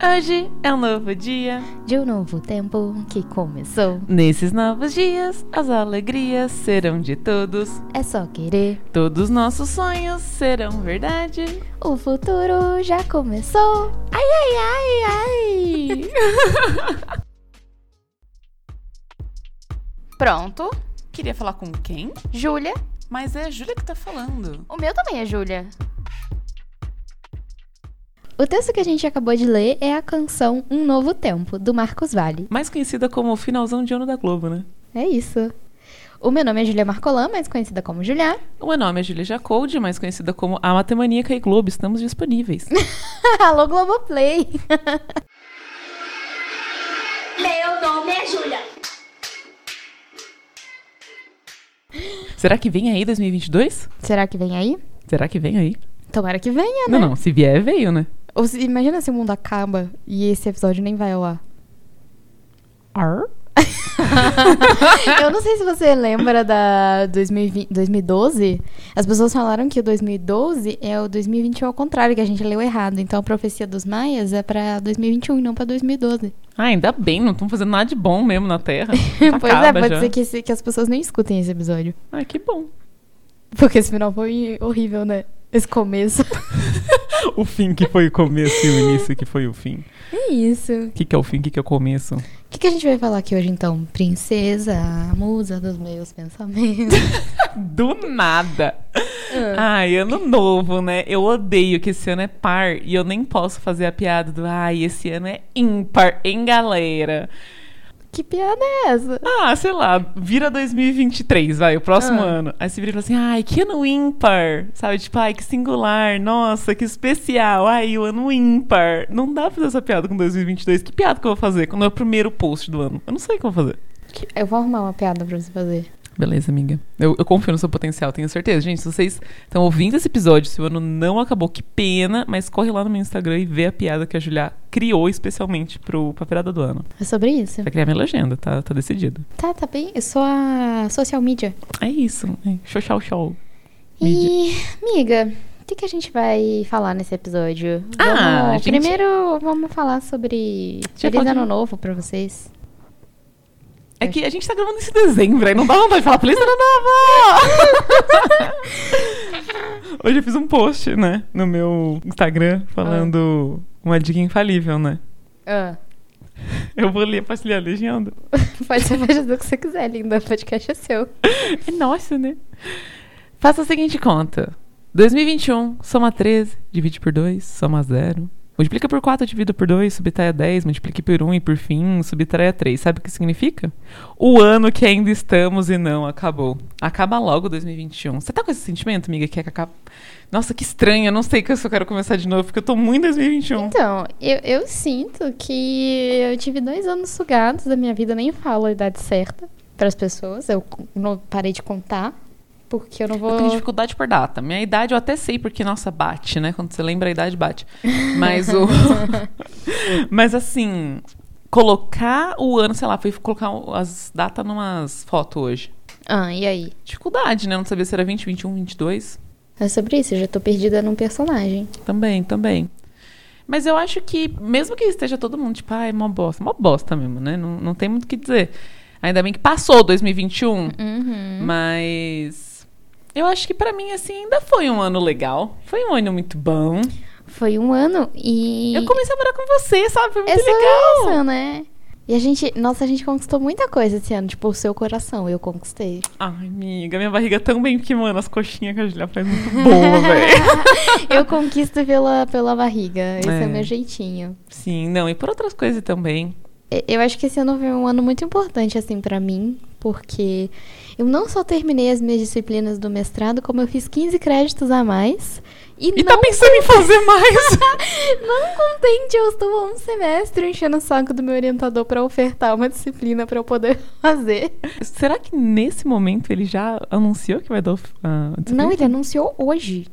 Hoje é um novo dia. de um novo tempo que começou. Nesses novos dias, as alegrias serão de todos. É só querer. Todos nossos sonhos serão verdade. O futuro já começou. Ai, ai, ai, ai. Pronto. Queria falar com quem? Júlia. Mas é a Júlia que tá falando. O meu também é Júlia. O texto que a gente acabou de ler é a canção Um Novo Tempo, do Marcos Vale. Mais conhecida como o finalzão de ano da Globo, né? É isso. O meu nome é Julia Marcolan, mais conhecida como Julia. O meu nome é Júlia Jacoldi, mais conhecida como A Matemaníaca e Globo. Estamos disponíveis. Alô, Globoplay! Meu nome é Júlia. Será que vem aí 2022? Será que vem aí? Será que vem aí? Tomara que venha, né? Não, não. Se vier, veio, né? Se- imagina se o mundo acaba e esse episódio nem vai ao ar. Ar? Eu não sei se você lembra da 2020, 2012. As pessoas falaram que o 2012 é o 2021 ao contrário, que a gente leu errado. Então a profecia dos maias é pra 2021 e não pra 2012. Ah, ainda bem, não estão fazendo nada de bom mesmo na Terra. pois é, pode já. ser que, que as pessoas nem escutem esse episódio. Ah, que bom. Porque esse final foi horrível, né? Esse começo. O fim que foi o começo e o início que foi o fim. É isso. O que, que é o fim, o que, que é o começo? O que, que a gente vai falar aqui hoje então? Princesa, musa dos meus pensamentos. Do nada. Ah. Ai, ano novo, né? Eu odeio que esse ano é par e eu nem posso fazer a piada do ai, esse ano é ímpar, hein, galera? Que piada é essa? Ah, sei lá, vira 2023, vai, o próximo Ah. ano. Aí você vira e fala assim, ai, que ano ímpar, sabe? Tipo, ai, que singular, nossa, que especial, ai, o ano ímpar. Não dá pra fazer essa piada com 2022. Que piada que eu vou fazer quando é o primeiro post do ano? Eu não sei o que eu vou fazer. Eu vou arrumar uma piada pra você fazer. Beleza, amiga. Eu, eu confio no seu potencial, tenho certeza. Gente, se vocês estão ouvindo esse episódio, se o ano não acabou, que pena, mas corre lá no meu Instagram e vê a piada que a Julia criou especialmente pro, pra virada do ano. É sobre isso. Vai criar minha legenda, tá, tá decidido. Tá, tá bem. Eu sou a social media. É isso. É. Show, show, show. Mídia. E, amiga, o que, que a gente vai falar nesse episódio? Ah, Vamos- gente- Primeiro, vamos falar sobre Feliz Ano Novo pra vocês. É que a gente tá gravando esse dezembro, aí não dá vontade de falar Feliz Ano Novo! Hoje eu fiz um post, né, no meu Instagram, falando uma dica infalível, né? Ah, Eu vou ler, posso ler a legenda? pode ser o que você quiser, linda. O podcast é seu. É nossa, né? Faça a seguinte conta. 2021, soma 13, divide por 2, soma 0. Multiplica por 4, divide por 2, subtrai a 10, multiplique por 1 e por fim, subtrai a 3. Sabe o que significa? O ano que ainda estamos e não acabou. Acaba logo 2021. Você tá com esse sentimento, amiga, que é que acaba... Nossa, que estranho, eu não sei que eu só quero começar de novo, porque eu tô muito em 2021. Então, eu, eu sinto que eu tive dois anos sugados da minha vida, nem falo a idade certa pras pessoas. Eu não parei de contar, porque eu não vou. Eu tenho dificuldade por data. Minha idade eu até sei, porque, nossa, bate, né? Quando você lembra a idade, bate. Mas o. Mas assim, colocar o ano, sei lá, foi colocar as datas numas fotos hoje. Ah, e aí? Dificuldade, né? Não sabia se era 20, 21, 22. É sobre isso, eu já tô perdida num personagem. Também, também. Mas eu acho que, mesmo que esteja todo mundo, tipo, ah, é uma bosta. Uma bosta mesmo, né? Não, não tem muito o que dizer. Ainda bem que passou 2021. Uhum. Mas eu acho que pra mim, assim, ainda foi um ano legal. Foi um ano muito bom. Foi um ano e. Eu comecei a morar com você, sabe? Foi muito É sobre legal. isso, né? E a gente, nossa, a gente conquistou muita coisa esse ano, tipo, o seu coração, eu conquistei. Ai, amiga, minha barriga tão bem que, mano, as coixinhas que a Julia faz muito boa, velho. eu conquisto pela, pela barriga, esse é. É. o meu jeitinho. Sim, não, e por outras coisas também. E- Eu acho que esse ano foi um ano muito importante, assim, pra mim, porque eu não só terminei as minhas disciplinas do mestrado, como eu fiz 15 créditos a mais. E, E não, tá pensando em fazer mais? não contente, eu estou há um semestre enchendo o saco do meu orientador pra ofertar uma disciplina pra eu poder fazer. Será que nesse momento ele já anunciou que vai dar disciplina? Não, ele anunciou hoje.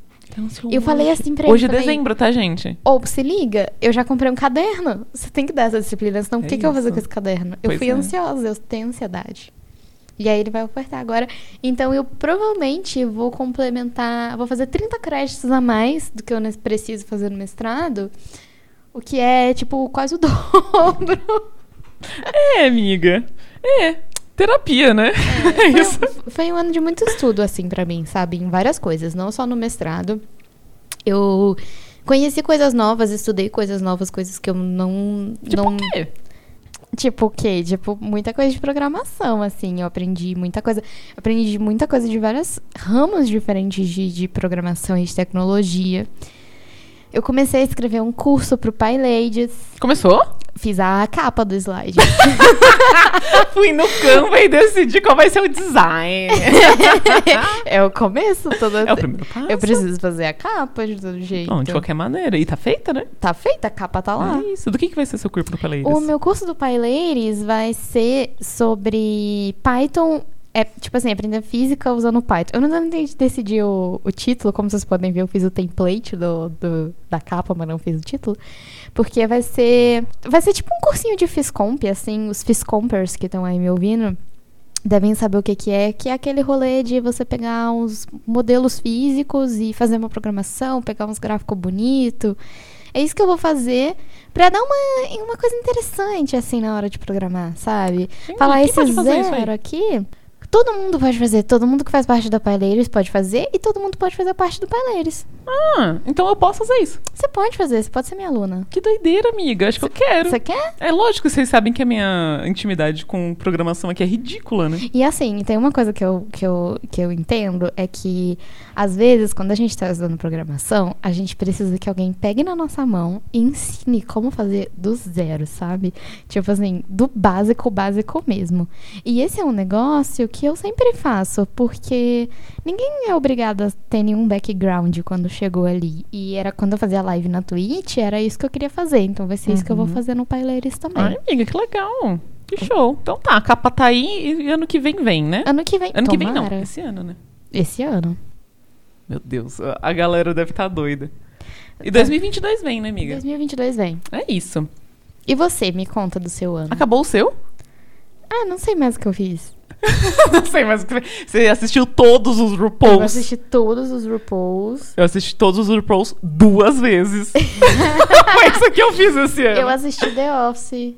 Eu falei assim pra ele, Hoje é falei- dezembro, tá, gente? Ou, se liga, eu já comprei um caderno. Você tem que dar essa disciplina, senão o É que, que eu vou fazer com esse caderno? Eu Pois fui é. ansiosa, eu tenho ansiedade. E aí ele vai ofertar agora. Então eu provavelmente vou complementar, vou fazer 30 créditos a mais do que eu preciso fazer no mestrado O que é, tipo, quase o dobro. É, amiga. É. Terapia, né? É, foi, isso. Um, foi um ano de muito estudo, assim, para mim, sabe? Em várias coisas, não só no mestrado. Eu conheci coisas novas, estudei coisas novas, coisas que eu não. Tipo não... o quê? Tipo o quê? Tipo, muita coisa de programação, assim. Eu aprendi muita coisa. Aprendi muita coisa de vários ramos diferentes de, de programação e de tecnologia. Eu comecei a escrever um curso pro Pai Ladies. Começou? Fiz a capa do slide. Fui no Canva e decidi qual vai ser o design. é o começo. Todo... É o primeiro passo. Eu preciso fazer a capa de todo jeito. Não, de qualquer maneira. E tá feita, né? Tá feita, a capa tá lá. É isso. Do que, que vai ser seu curso do Paileiros? O meu curso do Paileiros vai ser sobre Python é, tipo assim, aprender física usando Python. Eu não decidi o, o título, como vocês podem ver, eu fiz o template do, do, da capa, mas não fiz o título. Porque vai ser. Vai ser tipo um cursinho de Fiscomp, assim, os Fiscompers que estão aí me ouvindo devem saber o que, que é, que é aquele rolê de você pegar uns modelos físicos e fazer uma programação, pegar uns gráficos bonitos. É isso que eu vou fazer pra dar uma, uma coisa interessante, assim, na hora de programar, sabe? Sim, Falar esse zero aqui. Todo mundo pode fazer, todo mundo que faz parte da Paileiros pode fazer e todo mundo pode fazer parte do Paileiros. Ah, então eu posso fazer isso. Você pode fazer, você pode ser minha aluna. Que doideira, amiga. Acho que eu quero. Você quer? É lógico vocês sabem que a minha intimidade com programação aqui é ridícula, né? E assim, tem uma coisa que eu, que, eu, que eu entendo é que, às vezes, quando a gente está estudando programação, a gente precisa que alguém pegue na nossa mão e ensine como fazer do zero, sabe? Tipo assim, do básico, básico mesmo. E esse é um negócio que eu sempre faço, porque ninguém é obrigado a ter nenhum background quando chegou ali. E era quando eu fazia live na Twitch, era isso que eu queria fazer. Então vai ser isso que eu vou Uhum. fazer no Paileiros também. Ai, amiga, que legal. Que show. Então tá, a capa tá aí e ano que vem vem, né? Ano que vem. Ano que vem não, tomara. esse ano, né? Esse ano. Meu Deus, a- galera deve estar doida. E 2022 vem, né, amiga? 2022 vem. É isso. E você, me conta do seu ano. Acabou o seu? Ah, não sei mais o que eu fiz. Não sei, mas você assistiu todos os Eu RuPauls. assisti todos os RuPauls. Eu assisti todos os RuPauls duas vezes. Foi isso que eu fiz esse ano. Eu assisti The Office.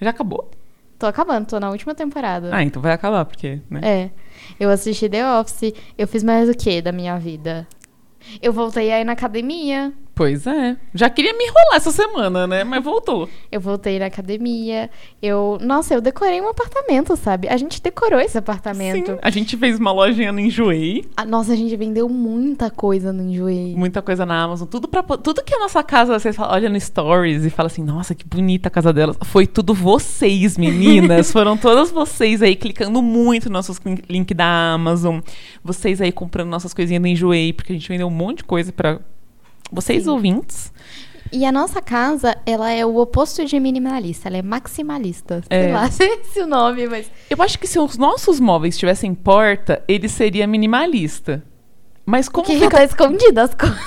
Já acabou? Tô acabando, tô na última temporada. Ah, então vai acabar, porque, né? É. Eu assisti The Office. Eu fiz mais o que da minha vida? Eu voltei aí na academia. Pois é. Já queria me enrolar essa semana, né? Mas voltou. Eu voltei na academia. Eu. Nossa, eu decorei um apartamento, sabe? A gente decorou esse apartamento. Sim. A gente fez uma lojinha no Enjoei. Ah, nossa, a gente vendeu muita coisa no Enjoei. Muita coisa na Amazon. Tudo para Tudo que a nossa casa, vocês falam, olha no Stories e fala assim, nossa, que bonita a casa delas. Foi tudo vocês, meninas. Foram todas vocês aí clicando muito nos nossos lin- link da Amazon. Vocês aí comprando nossas coisinhas no Enjoei, porque a gente vendeu um monte de coisa para vocês Sim. ouvintes. E a nossa casa, ela é o oposto de minimalista, ela é maximalista. Sei É. lá se é o nome, mas. Eu acho que se os nossos móveis tivessem porta, ele seria minimalista. Mas como que fica fica escondida as coisas.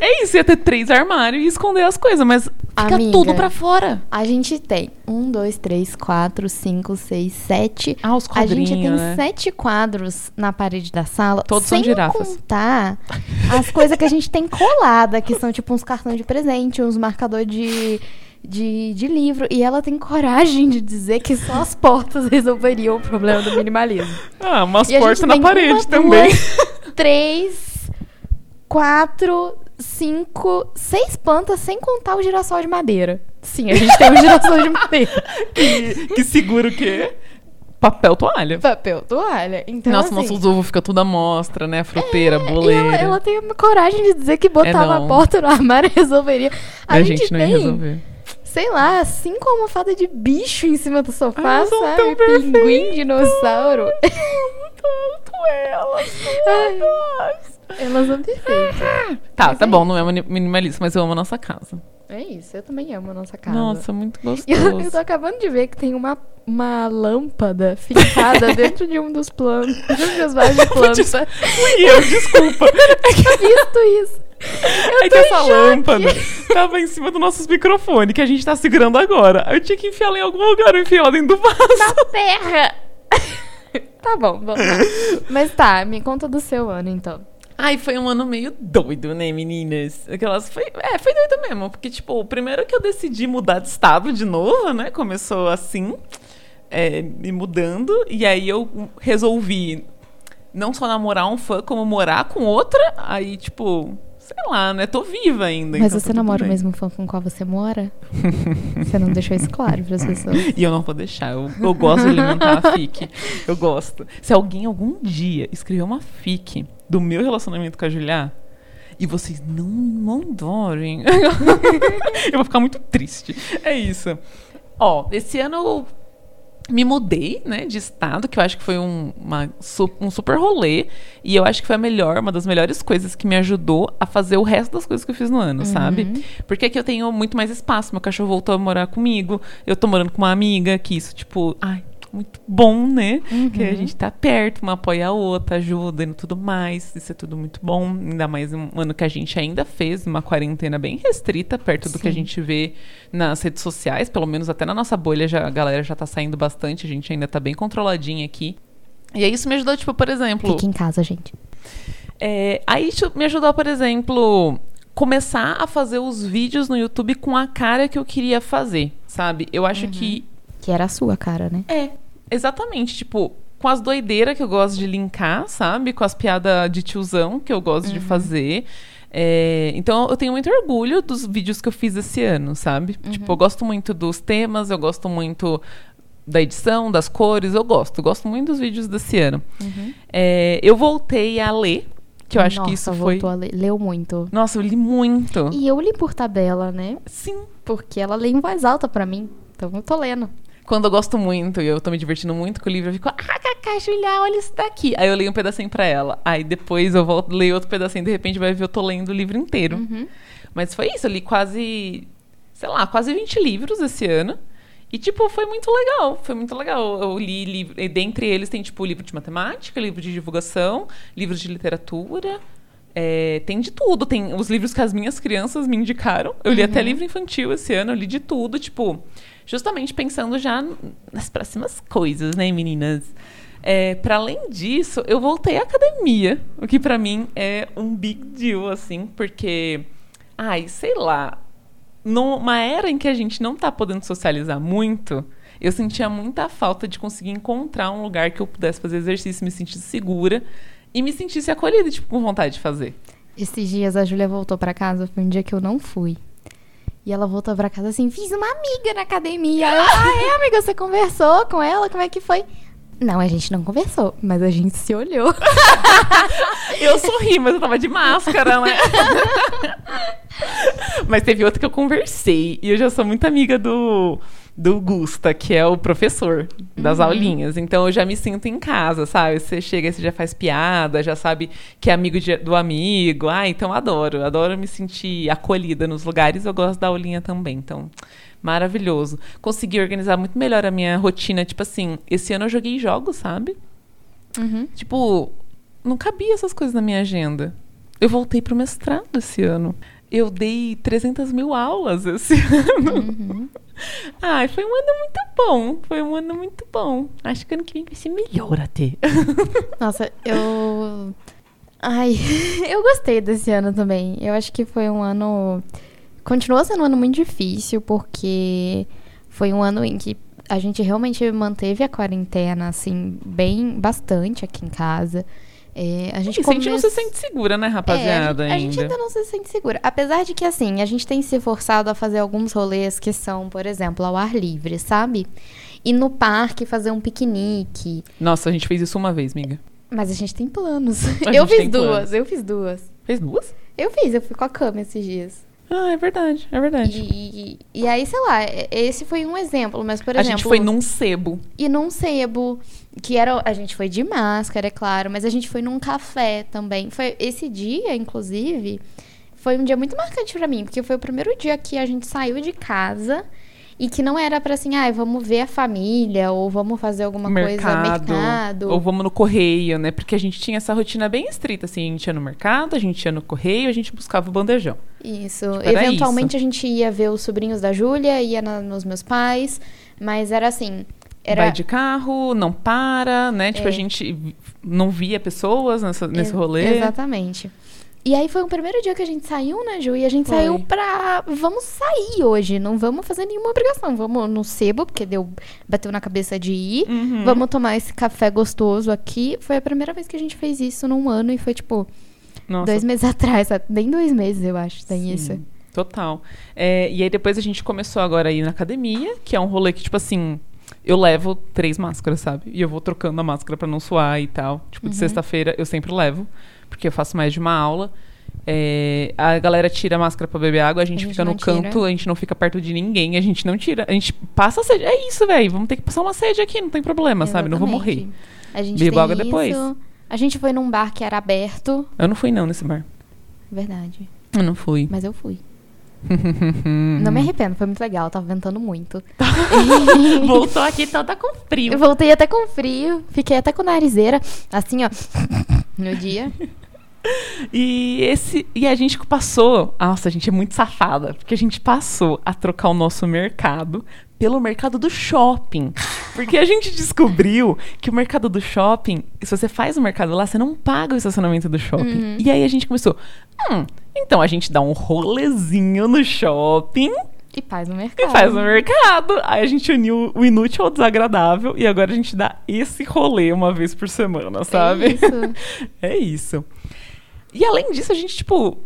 É isso, ia ter três armários e esconder as coisas, mas fica Amiga. tudo pra fora. A gente tem um, dois, três, quatro, cinco, seis, sete. Ah, os A quadrinhos, gente tem né? sete quadros na parede da sala. Todos são girafas. contar as coisas que a gente tem colada, que são tipo uns cartões de presente, uns marcadores de, de, de livro. E ela tem coragem de dizer que só as portas resolveriam o problema do minimalismo. Ah, umas a portas na parede também. Três, quatro, cinco, seis plantas, sem contar o girassol de madeira. Sim, a gente tem um girassol de madeira. que, que segura o quê? Papel toalha. Papel toalha. Então, Nossa, assim, nossos ovos ficam tudo à mostra, né? Fruteira, é, e boleira. ela, ela tem a coragem de dizer que botar É, uma porta no armário resolveria. A, a gente, gente não ia tem, resolver. Sei lá, cinco almofadas de bicho em cima do sofá, são sabe? Pinguim, dinossauro. Tanto elas Ai. todas. Elas são perfeitas. Tá, Mas tá é bom, não é minimalista, mas eu amo a nossa casa. É isso, eu também amo a nossa casa. Nossa, muito E eu, gostoso. eu tô acabando de ver que tem uma, uma lâmpada fincada dentro de um dos planos. De um dos vasos de planta. Des- Fui eu, desculpa. Eu visto isso. É que essa choque. lâmpada tava em cima dos nossos microfones, que a gente tá segurando agora. Eu tinha que enfiar ela em algum lugar, eu enfiei ela dentro do vaso. Terra! tá bom, vamos lá. Mas tá, me conta do seu ano então. Ai, foi um ano meio doido, né, meninas? Aquelas foi, é, foi doido mesmo, porque tipo, o primeiro que eu decidi mudar de estado de novo, né? Começou assim, é, me mudando, e aí eu resolvi não só namorar um fã, como morar com outra. Aí, tipo, sei lá, né? Tô viva ainda. Mas então você tá namora o bem. mesmo fã com o qual você mora? você não deixou isso claro para as pessoas. E eu não vou deixar. Eu, eu gosto de alimentar a fic. Eu gosto. Se alguém algum dia escrever uma fic do meu relacionamento com a Julia e vocês não mandarem, eu vou ficar muito triste. É isso. Ó, esse ano me mudei, né, de estado, que eu acho que foi um, uma um super rolê. E eu acho que foi a melhor, uma das melhores coisas que me ajudou a fazer o resto das coisas que eu fiz no ano, sabe? Porque aqui eu tenho muito mais espaço. Meu cachorro voltou a morar comigo. Eu tô morando com uma amiga, que isso, tipo, ai, muito bom, né? Que a gente tá perto, uma apoia a outra, ajuda e tudo mais. Isso é tudo muito bom. Ainda mais um ano que a gente ainda fez uma quarentena bem restrita, perto do que a Sim. gente vê nas redes sociais. Pelo menos até na nossa bolha já, a galera já tá saindo bastante. A gente ainda tá bem controladinha aqui. E aí isso me ajudou, tipo, por exemplo. Fique em casa, gente. É, aí isso me ajudou, por exemplo, começar a fazer os vídeos no YouTube com a cara que eu queria fazer, sabe? Eu acho que Que era a sua cara, né? é, exatamente, tipo, com as doideiras que eu gosto de linkar, sabe? Com as piadas de tiozão que eu gosto de fazer. É, então eu tenho muito orgulho dos vídeos que eu fiz esse ano, sabe? Tipo, eu gosto muito dos temas, eu gosto muito da edição, das cores, eu gosto. Eu gosto muito dos vídeos desse ano. É, eu voltei a ler, que eu acho Nossa, que isso foi. a ler. Leu muito. Nossa, eu li muito. E eu li por tabela, né? Sim. Porque ela lê em voz alta pra mim. Então eu tô lendo. Quando eu gosto muito e eu tô me divertindo muito com o livro, eu fico, ah, Cacá, Julia, olha isso daqui. Aí eu leio um pedacinho pra ela. Aí depois eu volto, leio outro pedacinho, de repente vai ver eu tô lendo o livro inteiro. Uhum. Mas foi isso, eu li quase, sei lá, quase 20 livros esse ano. E, tipo, foi muito legal. Foi muito legal. Eu li livro. E dentre eles tem, tipo, livro de matemática, livro de divulgação, livros de literatura. é, tem de tudo. Tem os livros que as minhas crianças me indicaram. Eu li até livro infantil esse ano, eu li de tudo, tipo, justamente pensando já nas próximas coisas, né, meninas? É, para além disso, eu voltei à academia, o que pra mim é um big deal, assim, porque, ai, sei lá, numa era em que a gente não tá podendo socializar muito, eu sentia muita falta de conseguir encontrar um lugar que eu pudesse fazer exercício, me sentisse segura e me sentisse acolhida, tipo, com vontade de fazer. Esses dias a Júlia voltou pra casa, foi um dia que eu não fui. E ela voltou pra casa assim, fiz uma amiga na academia. Eu, ah, é, amiga, você conversou com ela? Como é que foi? Não, a gente não conversou, mas a gente se olhou. Eu sorri, mas eu tava de máscara, né? mas teve outra que eu conversei. E eu já sou muito amiga do, do Gusta, que é o professor das aulinhas. Então eu já me sinto em casa, sabe? Você chega e você já faz piada, já sabe que é amigo de- do amigo. Ah, então adoro. Adoro me sentir acolhida nos lugares. Eu gosto da aulinha também. Então, maravilhoso. Consegui organizar muito melhor a minha rotina. Tipo assim, esse ano eu joguei jogos, sabe? Uhum. Tipo, não cabia essas coisas na minha agenda. Eu voltei pro mestrado esse ano. Eu dei 300 mil aulas esse ano. Uhum. Ai, foi um ano muito bom. Foi um ano muito bom. Acho que ano que vem vai ser melhor até. Nossa, eu. Ai, eu gostei desse ano também. Eu acho que foi um ano. Continuou sendo um ano muito difícil, porque foi um ano em que a gente realmente manteve a quarentena, assim, bem bastante aqui em casa. É, a gente E a gente não se sente segura, né, rapaziada? é, a, gente, a gente ainda. não se sente segura. Apesar de que, assim, a gente tem se forçado a fazer alguns rolês que são, por exemplo, ao ar livre, sabe? Ir no parque fazer um piquenique. Nossa, a gente fez isso uma vez, amiga. Mas a gente tem planos. A eu fiz duas, planos. eu fiz duas. Fez duas? Eu fiz, eu fui com a cama esses dias. Ah, é verdade, é verdade. E, e aí, sei lá, esse foi um exemplo, mas, por a exemplo. gente foi num sebo. E num sebo, que era. A gente foi de máscara, é claro, mas a gente foi num café também. Foi esse dia, inclusive, foi um dia muito marcante pra mim, porque foi o primeiro dia que a gente saiu de casa e que não era pra assim, ah, vamos ver a família ou vamos fazer alguma coisa mercado. Ou vamos no correio, né? Porque a gente tinha essa rotina bem estrita, assim. A gente ia no mercado, a gente ia no correio, a gente buscava o bandejão. Isso. era Eventualmente a gente ia ver os sobrinhos da Júlia, ia na- nos meus pais, mas era assim. Era- vai de carro, não para, né? Tipo, É. a gente não via pessoas nessa- nesse rolê. Exatamente. E aí foi o primeiro dia que a gente saiu, né, Ju? E a gente Foi. saiu pra. Vamos sair hoje. Não vamos fazer nenhuma obrigação. Vamos no sebo, porque deu. Bateu na cabeça de ir. Uhum. Vamos tomar esse café gostoso aqui. Foi a primeira vez que a gente fez isso num ano e foi tipo Nossa, dois meses atrás. Nem dois meses, eu acho, tem Sim, isso. Total. É, e aí depois a gente começou agora a ir na academia, que é um rolê que, tipo assim, eu levo três máscaras, sabe? E eu vou trocando a máscara pra não suar e tal. Tipo, Uhum. de sexta-feira eu sempre levo, porque eu faço mais de uma aula. É, a galera tira a máscara pra beber água, a gente, A gente fica no tira. canto, a gente não fica perto de ninguém, a gente não tira. A gente passa a sede. É isso, velho. Vamos ter que passar uma sede aqui, não tem problema, sabe? Não vou morrer. Exatamente. A gente Bebo água depois. isso. A gente foi num bar que era aberto. Eu não fui, não, nesse bar. Verdade. Eu não fui. Mas eu fui. Não me arrependo, foi muito legal. Tava ventando muito. Voltou aqui toda com frio. Eu voltei até com frio, fiquei até com narizeira, assim, ó, no dia. E esse e a gente passou, nossa, a gente é muito safada, porque a gente passou a trocar o nosso mercado pelo mercado do shopping. Porque a gente descobriu que o mercado do shopping, se você faz o mercado lá, você não paga o estacionamento do shopping. Uhum. E aí a gente começou, hum, então a gente dá um rolezinho no shopping E faz no mercado. e faz no mercado. Aí a gente uniu o inútil ao desagradável e agora a gente dá esse rolê uma vez por semana, sabe? É isso. É isso. E além disso, a gente, tipo,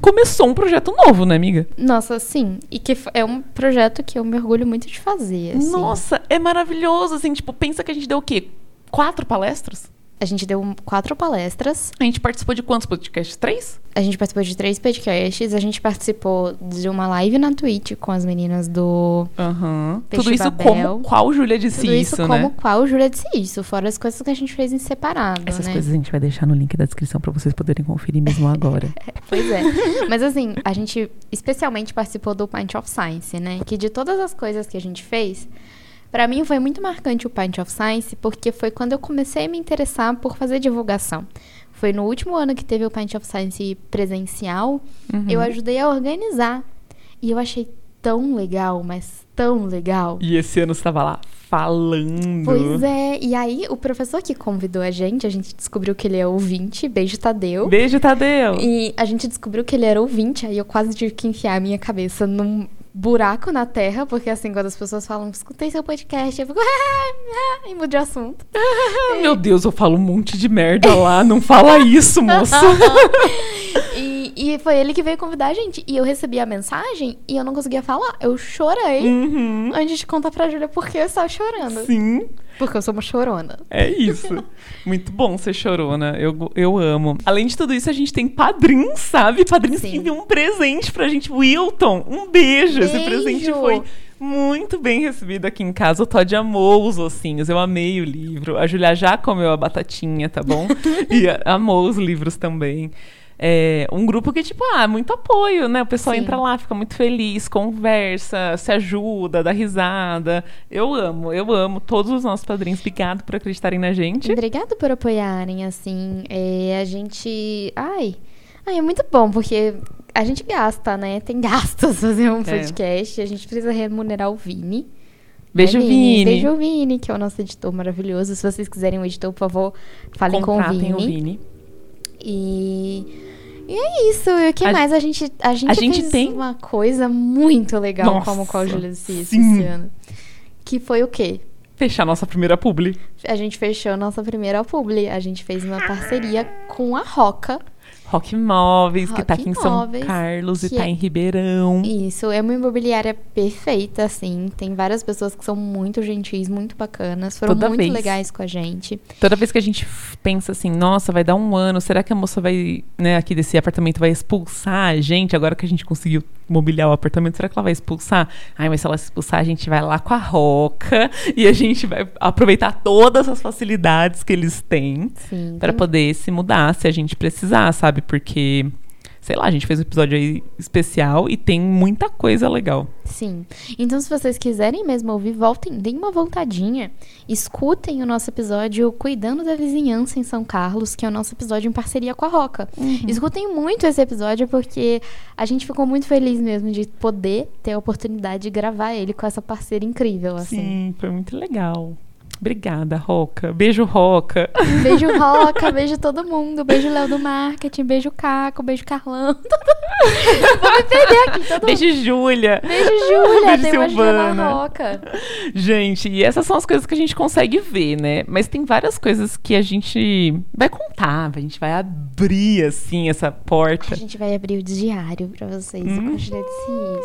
começou um projeto novo, né, amiga? Nossa, sim. E que é um projeto que eu me orgulho muito de fazer. assim. Nossa, é maravilhoso, assim, tipo, pensa que a gente deu o quê? Quatro palestras? A gente deu quatro palestras. A gente participou de quantos podcasts? Três? A gente participou de três podcasts. A gente participou de uma live na Twitch com as meninas do. Aham. Peixe Tudo isso Babel. como qual Júlia disse Tudo isso, isso, como né? qual Júlia disse isso. Fora as coisas que a gente fez em separado, Essas né? coisas a gente vai deixar no link da descrição pra vocês poderem conferir mesmo agora. Pois é. Mas assim, a gente especialmente participou do Pint of Science, né? Que de todas as coisas que a gente fez, pra mim foi muito marcante o Pint of Science, porque foi quando eu comecei a me interessar por fazer divulgação. Foi no último ano que teve o Pint of Science presencial, Uhum. eu ajudei a organizar. E eu achei tão legal, mas tão legal. E esse ano você tava lá falando. Pois é, e aí o professor que convidou a gente, a gente descobriu que ele é ouvinte, beijo Tadeu. Beijo, Tadeu. E a gente descobriu que ele era ouvinte, aí eu quase tive que enfiar a minha cabeça num buraco na terra, porque assim, quando as pessoas falam, escutei seu podcast, eu fico, e mudo de assunto. Ah, Meu Deus, eu falo um monte de merda lá. Não fala isso, moça. E, e foi ele que veio convidar a gente. E eu recebi a mensagem e eu não conseguia falar. Eu chorei uhum. antes de contar pra Júlia por que eu estava chorando. Sim. Porque eu sou uma chorona. É isso. Muito bom ser chorona. Eu, eu amo. Além de tudo isso, a gente tem padrinhos, sabe? Padrinhos Sim. que enviam um presente pra gente. Wilton, um beijo. Esse Beijo. presente foi muito bem recebido aqui em casa. O Todd amou os ossinhos. Eu amei o livro. A Julia já comeu a batatinha, tá bom? e amou os livros também. É um grupo que, tipo, ah, muito apoio, né? O pessoal Sim. entra lá, fica muito feliz, conversa, se ajuda, dá risada. Eu amo, eu amo todos os nossos padrinhos. Obrigado por acreditarem na gente. Obrigada por apoiarem, assim. É, a gente. Ai. Ai, é muito bom, porque a gente gasta, né? Tem gastos fazer um É. podcast. A gente precisa remunerar o Vini. Beijo, né, Vini. Beijo, Vini, que é o nosso editor maravilhoso. Se vocês quiserem um editor, por favor, falem com o Contratem Vini. o Vini. E. E é isso. E o que A- mais? A gente, a gente, a gente fez tem- uma coisa muito legal, Nossa, como qual disse esse ano. Que foi o quê? Fechar nossa primeira publi. A gente fechou nossa primeira publi. A gente fez uma parceria com a Roca. Rock Móveis, que tá Rock aqui em São Carlos e que tá é- em Ribeirão. Isso, é uma imobiliária perfeita, assim. Tem várias pessoas que são muito gentis, muito bacanas. Foram Toda muito vez. legais com a gente. Toda vez que a gente pensa assim, nossa, vai dar um ano, será que a moça vai, né, aqui desse apartamento vai expulsar a gente agora que a gente conseguiu mobiliar o apartamento? Será que ela vai expulsar? Ai, mas se ela expulsar, a gente vai lá com a Roca e a gente vai aproveitar todas as facilidades que eles têm para poder se mudar se a gente precisar, sabe? Porque sei lá, a gente fez um episódio aí especial e tem muita coisa legal. Sim. Então, se vocês quiserem mesmo ouvir, voltem, deem uma voltadinha. Escutem o nosso episódio Cuidando da Vizinhança em São Carlos, que é o nosso episódio em parceria com a Roca. Escutem muito esse episódio, porque a gente ficou muito feliz mesmo de poder ter a oportunidade de gravar ele com essa parceira incrível, assim. Sim, foi muito legal. Obrigada, Roca. Beijo, Roca. Beijo Roca, beijo todo mundo, beijo Léo do Marketing, beijo Caco, beijo Carlão. Vou me perder aqui, todo mundo. Beijo, Júlia. Beijo Júlia, Beijo, tem Silvana. Roca. Gente, e essas são as coisas que a gente consegue ver, né? Mas tem várias coisas que a gente vai contar, a gente vai abrir, assim, essa porta. A gente vai abrir o diário pra vocês. Congelete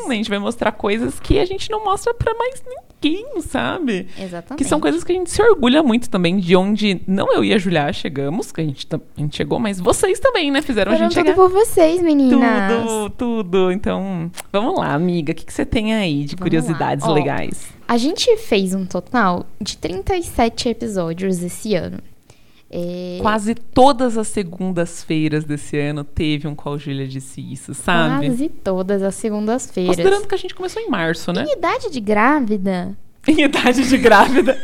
A gente vai mostrar coisas que a gente não mostra pra mais ninguém, sabe? Exatamente. Que são coisas que a gente se orgulha muito também, de onde não eu e a Julia chegamos, que a gente, a gente chegou, mas vocês também, né? Fizeram Foram a gente tudo chegar. por vocês, meninas. Tudo, tudo. Então, vamos lá, amiga. O que, que você tem aí de Vamos curiosidades. Ó, legais? A gente fez um total de 37 episódios esse ano. É, Quase todas as segundas-feiras desse ano teve um Qual Júlia disse isso, sabe? Quase todas as segundas-feiras. Considerando que a gente começou em março, né? Em idade de grávida, Em idade de grávida.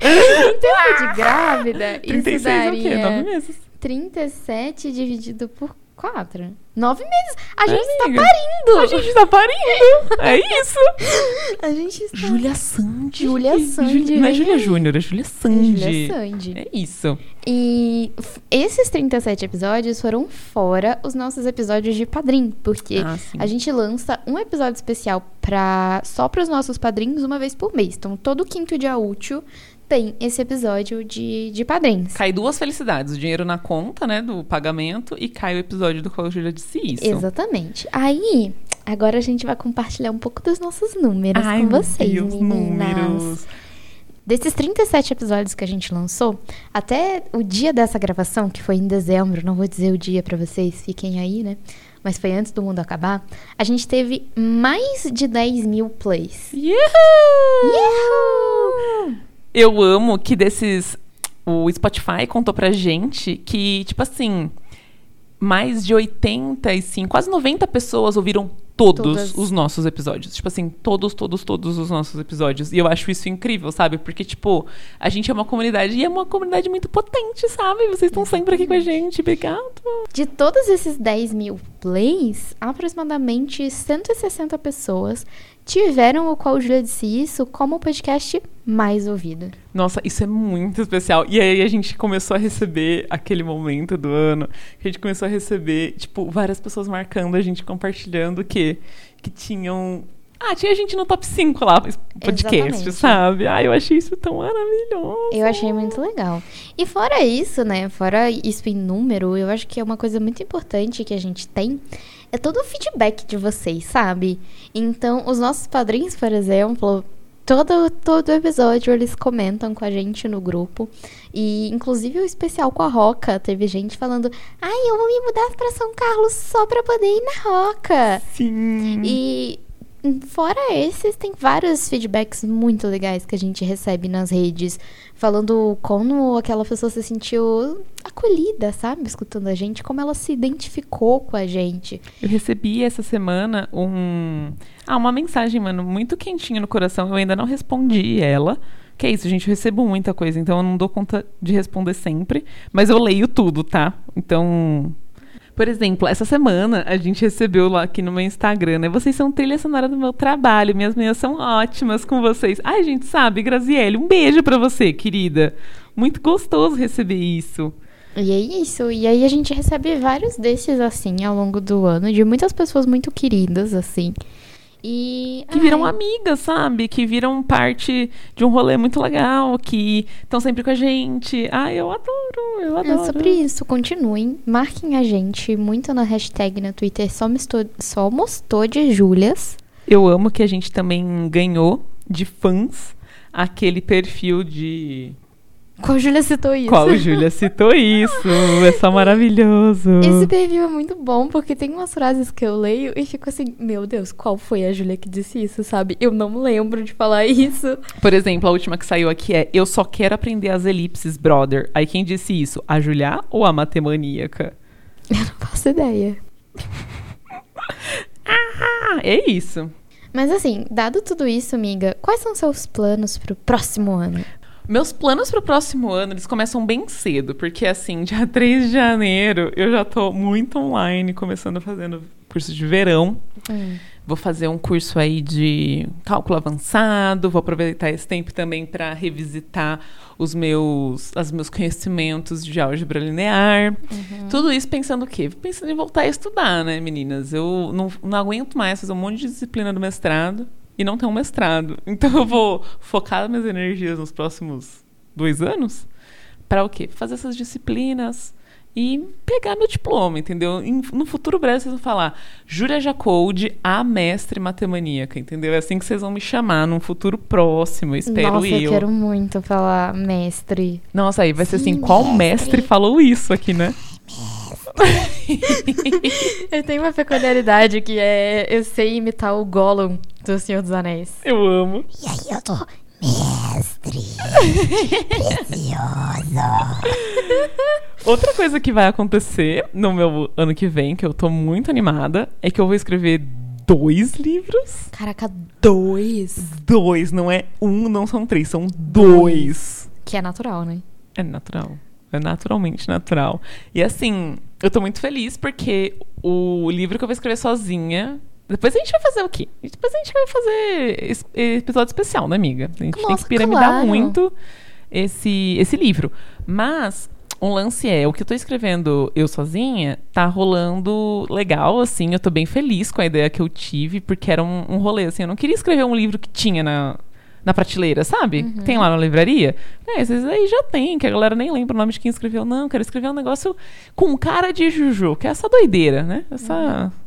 em tempo de grávida, 36 isso é o quê? Nove daria meses. 37 dividido por 4. Nove meses. A gente está Amiga, parindo. A gente tá parindo. É isso. A gente está... Júlia Sandy. Júlia Sandy, Ju- Não é Júlia. Júnior, é Júlia Sandy. Júlia Sandy. É isso. E esses 37 episódios foram fora os nossos episódios de padrinho, porque Ah, a gente lança um episódio especial pra, só para os nossos padrinhos uma vez por mês. Então, todo quinto dia útil tem esse episódio de, de padrinhos. Cai duas felicidades. O dinheiro na conta, né, do pagamento, e cai o episódio do qual a Júlia disse isso. Exatamente. Aí, agora a gente vai compartilhar um pouco dos nossos números Ai, com vocês, Deus, meninas. números. Desses 37 episódios que a gente lançou, até o dia dessa gravação, que foi em dezembro, não vou dizer o dia pra vocês, fiquem aí, né? Mas foi antes do mundo acabar. A gente teve mais de 10 mil plays. Yahoo! Eu amo que desses. O Spotify contou pra gente que, tipo assim, mais de 85, quase 90 pessoas ouviram todos Todas. os nossos episódios. Tipo assim, todos, todos, todos os nossos episódios. E eu acho isso incrível, sabe? Porque, tipo, a gente é uma comunidade e é uma comunidade muito potente, sabe? Vocês estão sempre aqui com a gente. Obrigado. De todos esses 10 mil plays, aproximadamente 160 pessoas tiveram o Qual Julia Disse Isso como o podcast mais ouvido. Nossa, isso é muito especial. E aí a gente começou a receber aquele momento do ano que a gente começou a receber, tipo, várias pessoas marcando a gente, compartilhando que, que tinham. Ah, tinha gente no top 5 lá, podcast, Exatamente. sabe? Ah, eu achei isso tão maravilhoso. Eu achei muito legal. E fora isso, né? Fora isso em número, eu acho que é uma coisa muito importante que a gente tem é todo o feedback de vocês, sabe? Então, os nossos padrinhos, por exemplo, todo, todo episódio eles comentam com a gente no grupo. E, inclusive, o especial com a Roca, teve gente falando: Ai, eu vou me mudar pra São Carlos só pra poder ir na Roca. Sim. E fora esses, tem vários feedbacks muito legais que a gente recebe nas redes, falando como aquela pessoa se sentiu acolhida, sabe? Escutando a gente, como ela se identificou com a gente. Eu recebi essa semana um. Ah, uma mensagem, mano, muito quentinha no coração. Eu ainda não respondi ela. Que é isso, gente, eu recebo muita coisa, então eu não dou conta de responder sempre. Mas eu leio tudo, tá? Então. Por exemplo, essa semana a gente recebeu lá aqui no meu Instagram, né? Vocês são trilha sonora do meu trabalho, minhas meninas são ótimas com vocês. Ai, gente, sabe, Graziele, um beijo pra você, querida. Muito gostoso receber isso. E é isso. E aí a gente recebe vários desses, assim, ao longo do ano, de muitas pessoas muito queridas, assim. E. que viram ai, amigas, sabe? Que viram parte de um rolê muito legal, que estão sempre com a gente. Ai, eu adoro, eu adoro. É sobre isso, continuem, marquem a gente muito na hashtag no Twitter Somos, to Somos Todes Júlias. Eu amo que a gente também ganhou de fãs aquele perfil de. Qual Júlia citou isso? Qual Júlia citou isso? É só maravilhoso. Esse perfil é muito bom, porque tem umas frases que eu leio e fico assim, meu Deus, qual foi a Júlia que disse isso, sabe? Eu não lembro de falar isso. Por exemplo, a última que saiu aqui é Eu só quero aprender as elipses, brother. Aí quem disse isso? A Julia ou a matemaníaca? Eu não faço ideia. Ah, é isso. Mas assim, dado tudo isso, amiga, quais são seus planos pro próximo ano? Meus planos pro próximo ano, eles começam bem cedo, porque assim, dia 3 de janeiro, eu já tô muito online, começando fazendo curso de verão. Hum. Vou fazer um curso aí de cálculo avançado, vou aproveitar esse tempo também para revisitar os meus, os meus conhecimentos de álgebra linear. Tudo isso pensando o quê? Pensando em voltar a estudar, né, meninas? Eu não, não aguento mais fazer um monte de disciplina do mestrado e não ter um mestrado. Então eu vou focar minhas energias nos próximos dois anos para o quê? Fazer essas disciplinas e pegar meu diploma, entendeu? No futuro breve vocês vão falar Júlia Jacoldi, a mestre matemaníaca, entendeu? É assim que vocês vão me chamar num futuro próximo, eu espero Nossa, eu. eu quero muito falar mestre. Nossa, aí vai ser assim, Sim, qual mestre. mestre falou isso aqui, né? Eu tenho uma peculiaridade que é eu sei imitar o Gollum do Senhor dos Anéis. Eu amo. E aí eu tô, mestre, precioso. Outra coisa que vai acontecer no meu ano que vem, que eu tô muito animada, é que eu vou escrever dois livros. Caraca, dois. Dois, não é um, não são três, são dois. Que é natural, né? É natural. É naturalmente natural. E assim, eu tô muito feliz porque o livro que eu vou escrever sozinha. Depois a gente vai fazer o quê? Depois a gente vai fazer episódio especial, né, amiga? A gente tem Nossa, que piramidar claro. muito esse, esse livro. Mas um lance é, o que eu tô escrevendo eu sozinha tá rolando legal, assim. Eu tô bem feliz com a ideia que eu tive, porque era um, um rolê, assim. Eu não queria escrever um livro que tinha na, na prateleira, sabe? Uhum. Tem lá na livraria. É, esses aí já tem, que a galera nem lembra o nome de quem escreveu. Não, quero escrever um negócio com cara de Juju, que é essa doideira, né? Essa, Uhum.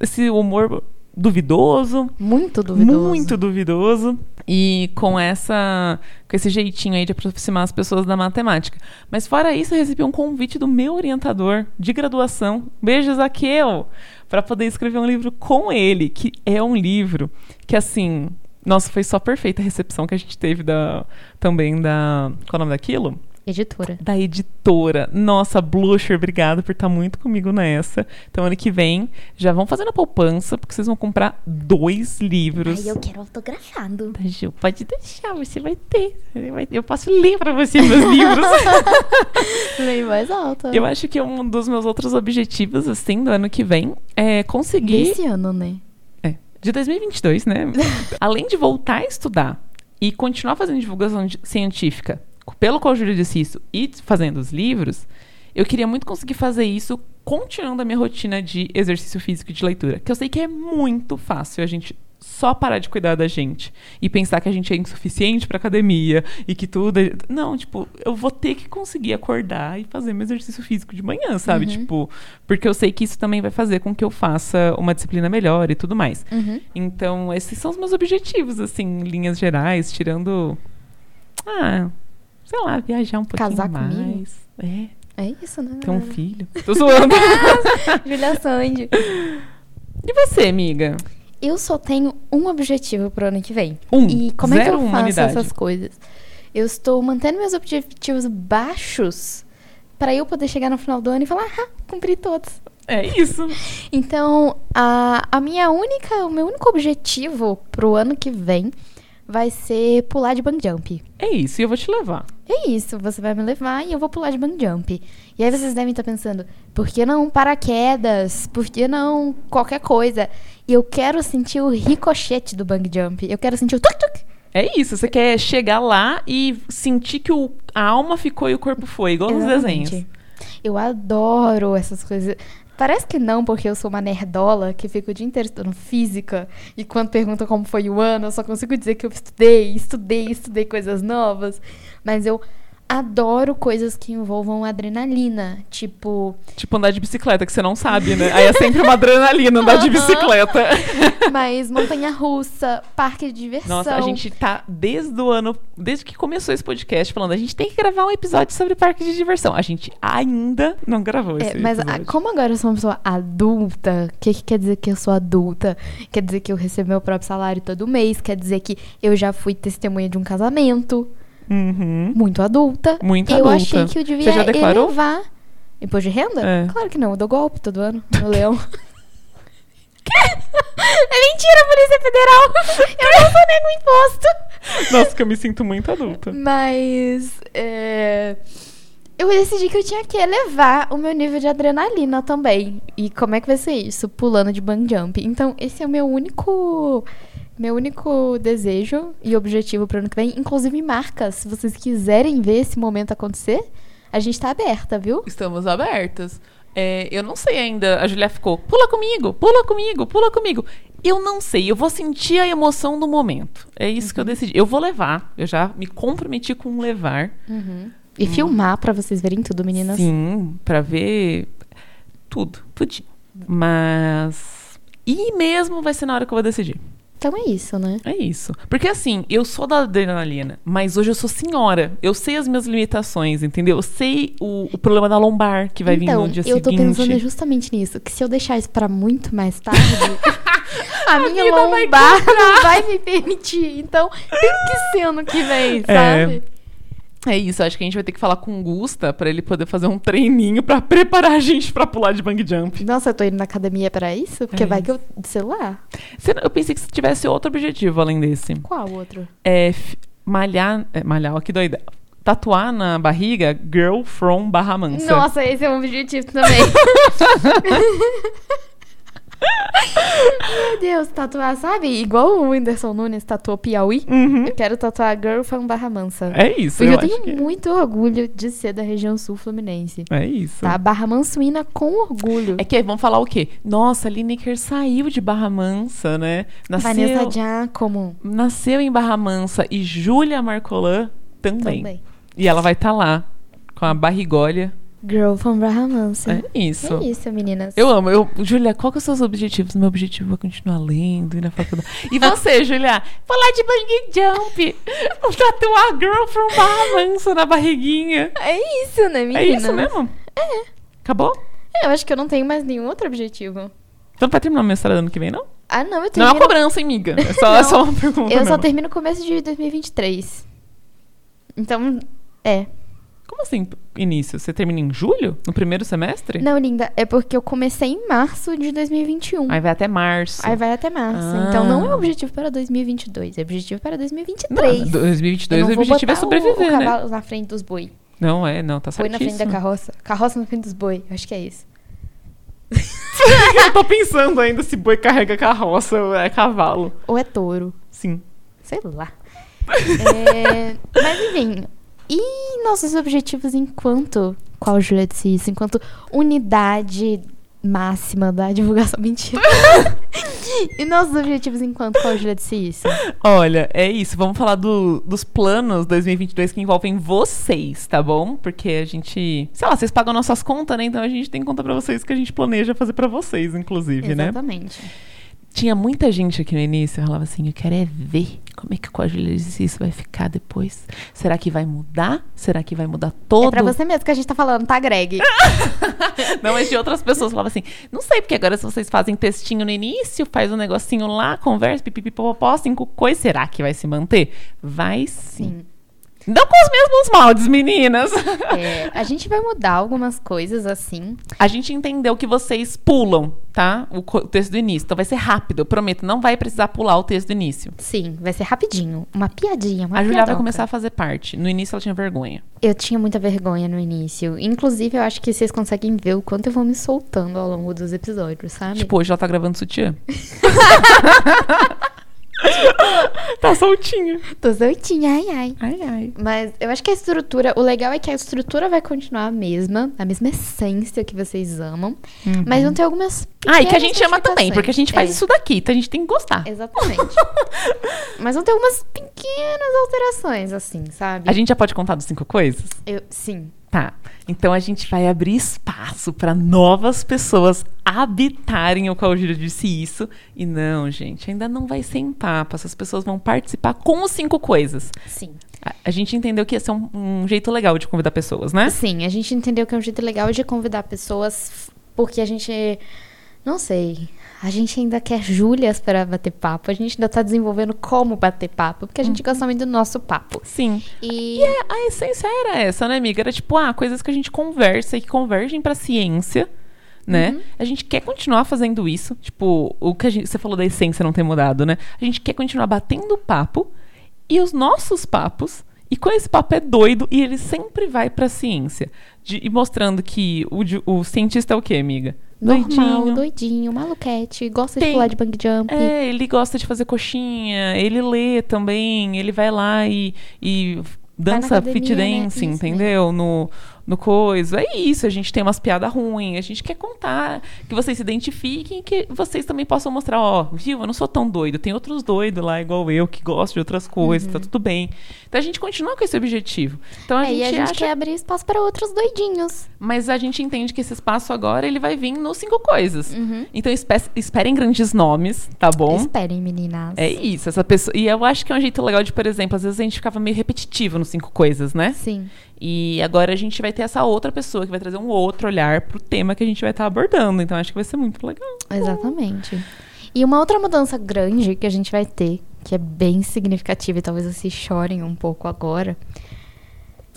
Esse humor duvidoso, Muito duvidoso. muito duvidoso. E com essa com esse jeitinho aí de aproximar as pessoas da matemática. Mas fora isso, eu recebi um convite do meu orientador de graduação, beijo Zaqueu, para poder escrever um livro com ele, que é um livro que assim, nossa, foi só perfeita a recepção que a gente teve da também da qual é o nome daquilo? Editora. da editora. Nossa, Blusher, obrigada por estar muito comigo nessa. Então, ano que vem, já vão fazendo a poupança, porque vocês vão comprar dois livros. Ai, eu quero autografado. Tá, Gil, pode deixar, você vai ter. Eu posso ler pra você meus livros. Bem mais alta. Eu acho que um dos meus outros objetivos, assim, do ano que vem, é conseguir Esse ano, né? De 2022, né? Além de voltar a estudar e continuar fazendo divulgação científica, pelo qual o Júlio disse isso, e fazendo os livros, eu queria muito conseguir fazer isso continuando a minha rotina de exercício físico e de leitura. Que eu sei que é muito fácil a gente só parar de cuidar da gente e pensar que a gente é insuficiente pra academia e que tudo. é- Não, tipo, eu vou ter que conseguir acordar e fazer meu exercício físico de manhã, sabe? Tipo, porque eu sei que isso também vai fazer com que eu faça uma disciplina melhor e tudo mais. Uhum. Então, esses são os meus objetivos, assim, em linhas gerais, tirando. Ah, sei lá, viajar um pouquinho Casar mais. comigo? É, É isso, né? ter um filho. Tô zoando. Julia Sandy. e você, amiga? Eu só tenho um objetivo pro ano que vem. Um. E como é que eu faço humanidade. essas coisas? Eu estou mantendo meus objetivos baixos para eu poder chegar no final do ano e falar, ah, cumpri todos. É isso. Então, a, a minha única, o meu único objetivo pro ano que vem vai ser pular de bang jump. É isso, e eu vou te levar. É isso, você vai me levar e eu vou pular de bang jump. E aí vocês devem estar pensando, por que não paraquedas? Por que não qualquer coisa? E eu quero sentir o ricochete do bang jump. Eu quero sentir o tuk tuk. É isso, você quer chegar lá e sentir que o, a alma ficou e o corpo foi, igual nos Exatamente. desenhos. Eu adoro essas coisas. Parece que não, porque eu sou uma nerdola que fica o dia inteiro estudando física. E quando perguntam como foi o ano, eu só consigo dizer que eu estudei, estudei, estudei coisas novas. Mas eu adoro coisas que envolvam adrenalina. Tipo, Tipo andar de bicicleta, que você não sabe, né? Aí é sempre uma adrenalina andar de bicicleta. mais montanha-russa, parque de diversão. Nossa, a gente tá desde o ano, desde que começou esse podcast, falando, a gente tem que gravar um episódio sobre parque de diversão. A gente ainda não gravou esse É, mas a- como agora eu sou uma pessoa adulta, o que, que quer dizer que eu sou adulta? Quer dizer que eu recebo meu próprio salário todo mês, quer dizer que eu já fui testemunha de um casamento. Uhum. Muito adulta. Muito eu adulta. achei que eu devia Você já declarou? elevar. Imposto de renda? É. Claro que não, eu dou golpe todo ano no leão. É mentira, Polícia Federal! Eu não sonego imposto! Nossa, que eu me sinto muito adulta. Mas. é, Eu decidi que eu tinha que elevar o meu nível de adrenalina também. E como é que vai ser isso? Pulando de bang jump. Então, esse é o meu único. Meu único desejo e objetivo pro ano que vem. Inclusive, marcas, se vocês quiserem ver esse momento acontecer, a gente tá aberta, viu? Estamos abertas. É, eu não sei ainda. A Julia ficou, pula comigo, pula comigo, pula comigo. Eu não sei, eu vou sentir a emoção do momento. É isso que eu decidi. Eu vou levar. Eu já me comprometi com levar. E filmar pra vocês verem tudo, meninas. Sim, pra ver tudo, tudinho. Mas. E mesmo vai ser na hora que eu vou decidir. Então é isso, né? É isso. Porque assim, eu sou da adrenalina, mas hoje eu sou senhora. Eu sei as minhas limitações, entendeu? Eu sei o, o problema da lombar que vai então, vir no dia eu tô seguinte. pensando justamente nisso. Que se eu deixar isso pra muito mais tarde, a minha vida vai lombar não vai me permitir. Então, tem que ser ano que vem, É. sabe? É isso, acho que a gente vai ter que falar com o Gusta pra ele poder fazer um treininho pra preparar a gente pra pular de bang jump. Nossa, eu tô indo na academia pra isso? Porque É vai que eu. Celular. Você- Eu pensei que você tivesse outro objetivo além desse. Qual outro? É malhar. É, malhar, ó, que doida. Tatuar na barriga Girl from Barra Mansa. Nossa, esse é um objetivo também. Meu Deus, tatuar, sabe? Igual o Whindersson Nunes tatuou Piauí. Uhum. Eu quero tatuar Girl from Barra Mansa. É isso, Porque eu, eu, tenho que muito orgulho de ser da região sul fluminense. é. É isso. Tá? Barra Mansuína com orgulho. É que vão falar o quê? Nossa, a Lineker saiu de Barra Mansa, né? Vanessa Nasceu, Giacomo nasceu em Barra Mansa e Júlia Marcolan também. também. E ela vai estar lá com a barrigolha. Girl from Barra Mansa. É isso. É isso, meninas. Eu amo. Eu, Júlia, qual que são os seus objetivos? Meu objetivo é continuar lendo, ir na faculdade. E você, Júlia? Falar de bang jump. Tatuar girl from Barra Mansa na barriguinha. É isso, né, meninas? É isso mesmo? É. Acabou? Eu acho que eu não tenho mais nenhum outro objetivo. Então vai terminar o mestrado ano que vem, não? Ah, não, eu Não é termino... uma cobrança, hein, miga? É só, é só uma pergunta. Eu só mesmo. termino no começo de 2023. Então, é. Assim, início? Você termina em julho? No primeiro semestre? Não, linda, é porque eu comecei em março de 2021. Aí vai até março. Aí vai até março. Ah. Então não é objetivo para 2022, é objetivo para Não, 2023. 2022 Eu o não vou objetivo é o- sobreviver, o, né? cavalo na frente dos boi. Não, é, não, tá Boi na frente da carroça. Carroça na frente dos boi. Acho que é isso. Eu tô pensando ainda se boi carrega carroça ou é cavalo. Ou é touro. Sim. Sei lá. É, mas enfim. E nossos objetivos enquanto. Qual Julia disse isso? Enquanto unidade máxima da divulgação. Mentira. e nossos objetivos enquanto qual Julia disse isso? Olha, é isso. Vamos falar do- dos planos 2022 que envolvem vocês, tá bom? Porque a gente. Sei lá, vocês pagam nossas contas, né? Então a gente tem conta pra vocês que a gente planeja fazer pra vocês, inclusive, né? Exatamente. Tinha muita gente aqui no início, eu falava assim, eu quero é ver como é que o Código Exercício vai ficar depois. Será que vai mudar? Será que vai mudar todo? É pra você mesmo que a gente tá falando, tá, Greg? Não, mas de outras pessoas falavam assim, não sei, porque agora se vocês fazem textinho no início, faz um negocinho lá, conversa, pipipipopopó, cinco coisas, será que vai se manter? Vai sim. Sim. Não com os mesmos moldes, meninas. É, a gente vai mudar algumas coisas assim. A gente entendeu que vocês pulam, tá? O, o texto do início. Então vai ser rápido, eu prometo. Não vai precisar pular o texto do início. Sim, vai ser rapidinho. Uma piadinha, uma a Julia vai começar a fazer parte. No início ela tinha vergonha. Eu tinha muita vergonha no início. Inclusive, eu acho que vocês conseguem ver o quanto eu vou me soltando ao longo dos episódios, sabe? Tipo, hoje ela tá gravando sutiã. tá soltinha. tô soltinha, ai, ai. Ai, ai. Mas eu acho que a estrutura, o legal é que a estrutura vai continuar a mesma, a mesma essência que vocês amam, mas vão ter algumas. Ah, e que a gente ama também, porque a gente faz É, isso daqui, então a gente tem que gostar. Exatamente. mas vão ter algumas pequenas alterações, assim, sabe? A gente já pode contar dos cinco coisas? Eu, sim. Tá. Então a gente vai abrir espaço para novas pessoas habitarem o qual Giro disse isso. E não, gente, ainda não vai ser em papo. Essas pessoas vão participar com os cinco coisas. Sim. A, a gente entendeu que esse é um, um jeito legal de convidar pessoas, né? Sim, a gente entendeu que é um jeito legal de convidar pessoas, porque a gente. Não sei. A gente ainda quer Júlias para bater papo. A gente ainda tá desenvolvendo como bater papo, porque a gente gosta muito do nosso papo. Sim. E. E é- a essência era essa, né, amiga? Era tipo, ah, coisas que a gente conversa e que convergem pra ciência, né? Uhum. A gente quer continuar fazendo isso. Tipo, o que a gente, você falou da essência não ter mudado, né? A gente quer continuar batendo papo e os nossos papos. E com esse papo é doido e ele sempre vai pra ciência. De- e mostrando que o, o cientista é o quê, amiga? Normal, doidinho, maluquete, gosta Tem- de pular de bang jump. É, ele gosta de fazer coxinha, ele lê também, ele vai lá e, e dança academia, fit né? dancing, Isso entendeu? No, no coisa. É isso, a gente tem umas piadas ruins, a gente quer contar, que vocês se identifiquem, que vocês também possam mostrar, ó, viu, eu não sou tão doido, tem outros doidos lá, igual eu, que gostam de outras coisas, tá tudo bem. Então a gente continua com esse objetivo. Então a Uhum. É, gente, e a gente acha, quer abrir espaço para outros doidinhos. mas a gente entende que esse espaço agora, ele vai vir nos cinco coisas. Uhum. Então espe- esperem grandes nomes, tá bom? Esperem, meninas. É isso, essa pessoa. E eu acho que é um jeito legal de, por exemplo, às vezes a gente ficava meio repetitivo nos cinco coisas, né? Sim. E agora a gente vai ter essa outra pessoa que vai trazer um outro olhar pro tema que a gente vai estar abordando. Então acho que vai ser muito legal. Exatamente. E uma outra mudança grande que a gente vai ter, que é bem significativa e talvez vocês chorem um pouco agora.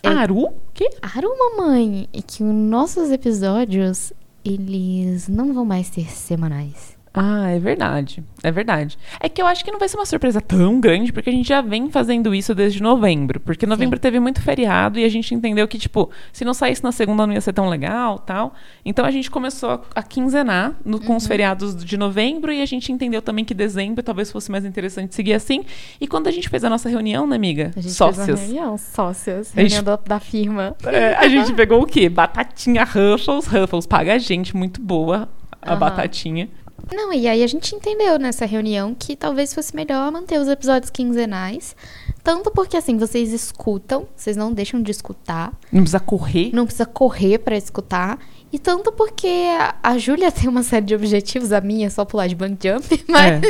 É- Aru? Que? Aru, mamãe, é que os nossos episódios, eles não vão mais ser semanais. Ah, é verdade. É verdade. É que eu acho que não vai ser uma surpresa tão grande, porque a gente já vem fazendo isso desde novembro. Porque novembro teve muito feriado e a gente entendeu que, tipo, se não saísse na segunda não ia ser tão legal tal. Então a gente começou a, a quinzenar no- com os Uhum. feriados de novembro e a gente entendeu também que dezembro talvez fosse mais interessante seguir assim. E quando a gente fez a nossa reunião, né, amiga? A gente Sócios. fez reunião, sócios, A gente- reunião da, da firma. É, a gente pegou o quê? Batatinha Ruffles. Ruffles paga a gente, muito boa a Aham. batatinha. Não, e aí a gente entendeu nessa reunião que talvez fosse melhor manter os episódios quinzenais. Tanto porque, assim, vocês escutam, vocês não deixam de escutar. Não precisa correr. não precisa correr pra escutar. E tanto porque a, a Júlia tem uma série de objetivos, a minha é só pular de bang jump, mas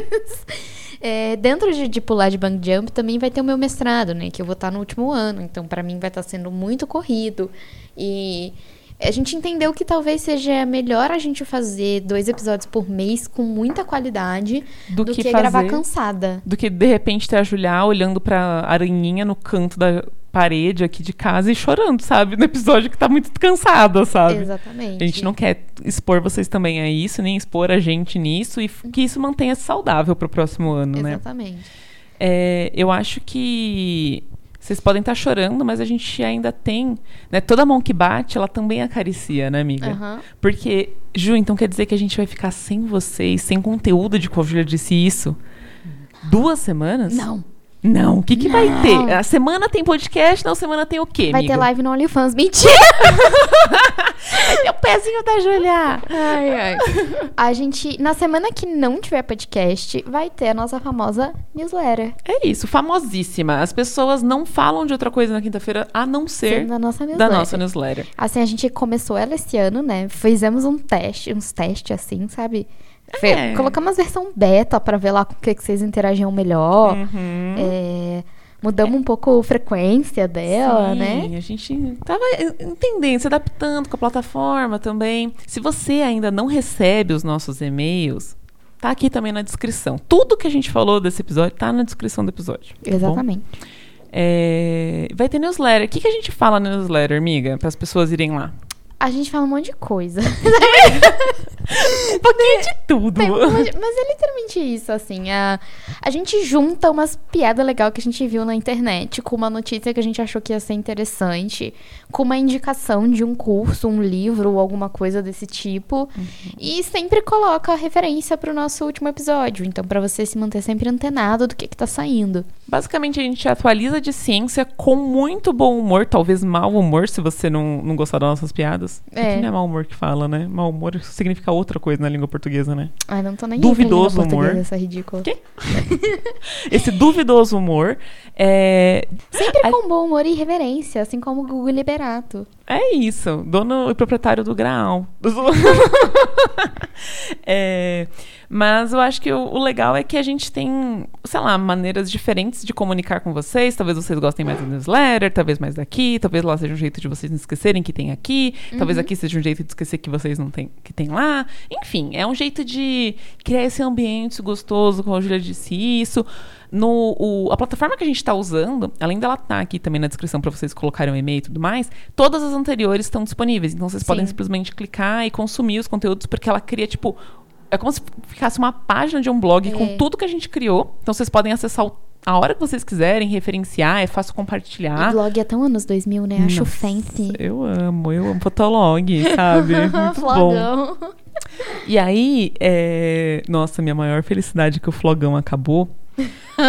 é, dentro de, de pular de bang jump também vai ter o meu mestrado, né? Que eu vou estar no último ano, então pra mim vai estar sendo muito corrido. E a gente entendeu que talvez seja melhor a gente fazer dois episódios por mês com muita qualidade Do do, que que, gravar fazer- cansada. do que de repente ter a Julia olhando pra aranhinha no canto da parede aqui de casa e chorando, sabe? No episódio que tá muito cansada, sabe? Exatamente. A gente não quer expor vocês também a isso, nem expor a gente nisso, e que isso mantenha saudável pro próximo ano, né? Exatamente. É, eu acho que vocês podem estar chorando, mas a gente ainda tem. Né, toda mão que bate, ela também acaricia, né, amiga? Aham. Porque, Ju, então quer dizer que a gente vai ficar sem vocês, sem conteúdo de qual Júlia disse isso? Duas semanas? Não. Não, o que, que vai ter? A semana tem podcast, na semana tem o quê, Vai amiga? ter live no OnlyFans. Mentira! Ter o pezinho da Júlia. Ai, ai. A gente, na semana que não tiver podcast, vai ter a nossa famosa newsletter. É isso, famosíssima. As pessoas não falam de outra coisa na quinta-feira a não ser da nossa da newsletter. nossa newsletter. Assim, a gente começou ela esse ano, né? Fizemos um teste, uns testes assim, sabe? Fe- É. Colocamos a versão beta pra ver lá com o que, que vocês interagiam melhor. Uhum. É, mudamos um pouco a frequência dela, Sim, né? A gente tava entendendo, se adaptando com a plataforma também. Se você ainda não recebe os nossos e-mails, tá aqui também na descrição. Tudo que a gente falou desse episódio tá na descrição do episódio. tá? Exatamente. É, vai ter newsletter. O que, que a gente fala na newsletter, amiga? Para as pessoas irem lá. A gente fala um monte de coisa. Um pouquinho de tudo. Tem de- Mas é literalmente isso, assim. A, a gente junta umas piadas legais que a gente viu na internet com uma notícia que a gente achou que ia ser interessante, com uma indicação de um curso, um livro ou alguma coisa desse tipo. E sempre coloca a referência pro nosso último episódio. Então, pra você se manter sempre antenado do que, que tá saindo. Basicamente, a gente atualiza de ciência com muito bom humor, talvez mau humor, se você não, não gostar das nossas piadas. É. que não é mau humor que fala, né? Mau humor significa outra coisa na língua portuguesa, né? Ai, não tô nem Duvidoso humor. Essa ridícula. Quê? Esse duvidoso humor é, Sempre A- com bom humor e reverência, assim como o Gugu Liberato. é isso. Dono e proprietário do Graal. É, Mas eu acho que o, o legal é que a gente tem, sei lá, maneiras diferentes de comunicar com vocês. Talvez vocês gostem mais do newsletter, talvez mais daqui, talvez lá seja um jeito de vocês não esquecerem que tem aqui, talvez aqui seja um jeito de esquecer que vocês não têm que tem lá. Enfim, é um jeito de criar esse ambiente gostoso, como a Julia disse isso. No, o- a plataforma que a gente está usando, além dela estar aqui também na descrição para vocês colocarem um e-mail e tudo mais, todas as anteriores estão disponíveis. Então vocês podem Sim. simplesmente clicar e consumir os conteúdos, porque ela cria, tipo. É como se ficasse uma página de um blog É. com tudo que a gente criou. Então vocês podem acessar o- a hora que vocês quiserem, referenciar, é fácil compartilhar. O blog é tão anos 2000, né? Acho Nossa, fancy. Eu amo, eu amo Fotolog, sabe? Muito bom. Flogão. E aí, é... nossa, minha maior felicidade é que o flogão acabou.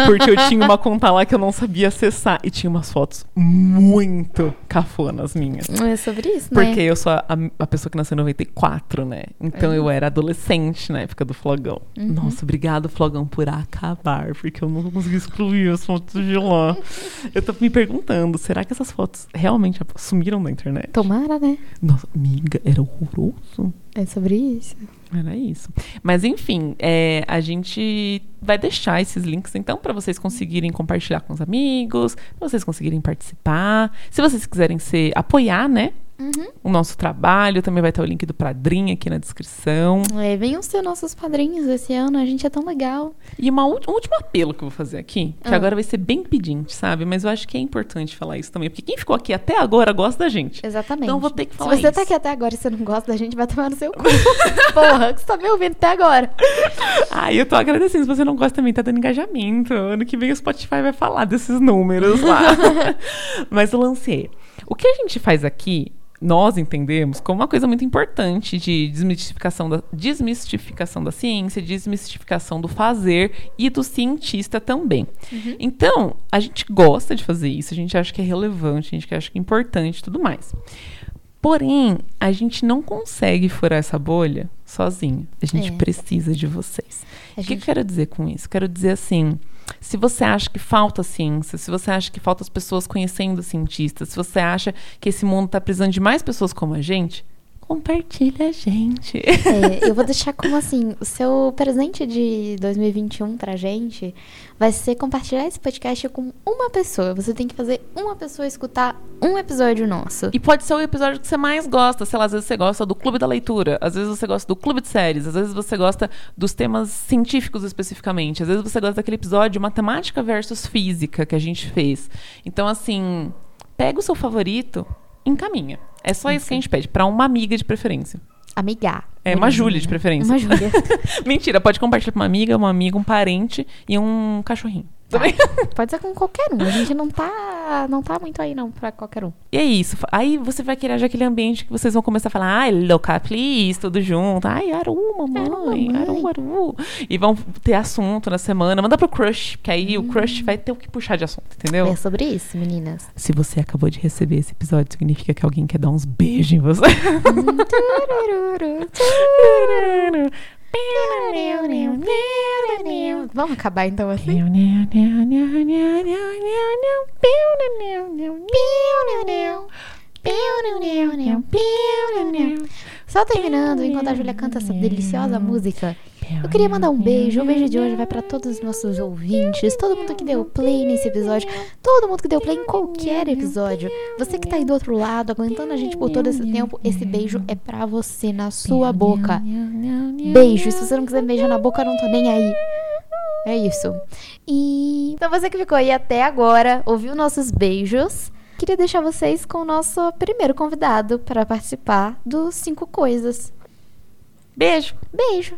Porque eu tinha uma conta lá que eu não sabia acessar. E tinha umas fotos muito cafonas minhas. É sobre isso, né? Porque eu sou a, a pessoa que nasceu em 94, né? Então eu era adolescente na época do Flogão. Nossa, obrigado, Flogão, por acabar, porque eu não consegui excluir as fotos de lá. Eu tô me perguntando, será que essas fotos realmente sumiram da internet? Tomara, né? Nossa, amiga, era horroroso. É sobre isso. Era isso. Mas enfim, é, a gente vai deixar esses links então para vocês conseguirem compartilhar com os amigos, pra vocês conseguirem participar. Se vocês quiserem ser apoiar, né? O nosso trabalho também vai ter o link do Padrim aqui na descrição. É, venham ser nossos padrinhos esse ano, a gente é tão legal. E uma um último apelo que eu vou fazer aqui, que Ah. agora vai ser bem pedinte, sabe? Mas eu acho que é importante falar isso também, porque quem ficou aqui até agora gosta da gente. Exatamente. Então vou ter que Se falar você tá isso. aqui até agora e você não gosta da gente, vai tomar no seu cu. Porra, que você tá me ouvindo até agora. Ai, eu tô agradecendo. Se você não gosta também, tá dando engajamento. Ano que vem o Spotify vai falar desses números lá. Mas eu lancei. O que a gente faz aqui, nós entendemos como uma coisa muito importante de desmistificação da, desmistificação da ciência, desmistificação do fazer e do cientista também. Então, a gente gosta de fazer isso, a gente acha que é relevante, a gente acha que é importante e tudo mais. Porém, a gente não consegue furar essa bolha sozinho. A gente É. precisa de vocês. O que gente- eu quero dizer com isso? Quero dizer assim: se você acha que falta ciência, se você acha que falta as pessoas conhecendo cientistas, se você acha que esse mundo está precisando de mais pessoas como a gente, compartilha a gente. É, eu vou deixar como assim, o seu presente de 2021 pra gente vai ser compartilhar esse podcast com uma pessoa. Você tem que fazer uma pessoa escutar um episódio nosso. E pode ser o episódio que você mais gosta. Sei lá, às vezes você gosta do clube da leitura, às vezes você gosta do clube de séries, às vezes você gosta dos temas científicos especificamente, às vezes você gosta daquele episódio matemática versus física que a gente fez. Então, assim, pega o seu favorito, encaminha. É só isso que a gente pede, pra uma amiga de preferência. Amigar. É, uma Júlia de preferência. Uma Júlia. Mentira, pode compartilhar com uma amiga, um amigo, um parente e um cachorrinho. Também. Pode ser com qualquer um. A gente não tá, não tá muito aí não pra qualquer um. E é isso. Aí você vai criar já aquele ambiente que vocês vão começar a falar, ai, louca, please, tudo junto. Ai, aru, mamãe, aru, aru. E vão ter assunto na semana. Manda pro crush, que aí o crush vai ter o que puxar de assunto, entendeu? É sobre isso, meninas. Se você acabou de receber esse episódio, significa que alguém quer dar uns beijos em você. Vamos acabar então assim? Só terminando, enquanto a Júlia canta essa deliciosa música, eu queria mandar um beijo. O beijo de hoje vai pra todos os nossos ouvintes, todo mundo que deu play nesse episódio, todo mundo que deu play em qualquer episódio. Você que tá aí do outro lado, aguentando a gente por todo esse tempo, esse beijo é pra você, na sua boca. Beijo. Se você não quiser me beijar na boca, eu não tô nem aí. É isso. E então você que ficou aí até agora, ouviu nossos beijos. Queria deixar vocês com o nosso primeiro convidado para participar dos cinco coisas. Beijo. Beijo.